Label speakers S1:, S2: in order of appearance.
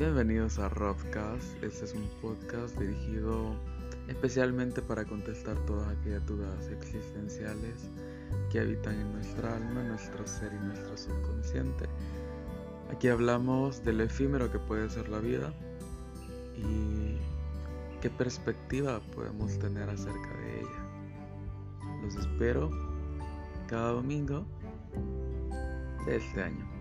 S1: Bienvenidos a Rodcast. Este es un podcast dirigido especialmente para contestar todas aquellas dudas existenciales que habitan en nuestra alma, nuestro ser y nuestro subconsciente. Aquí hablamos del efímero que puede ser la vida y qué perspectiva podemos tener acerca de ella. Los espero cada domingo de este año.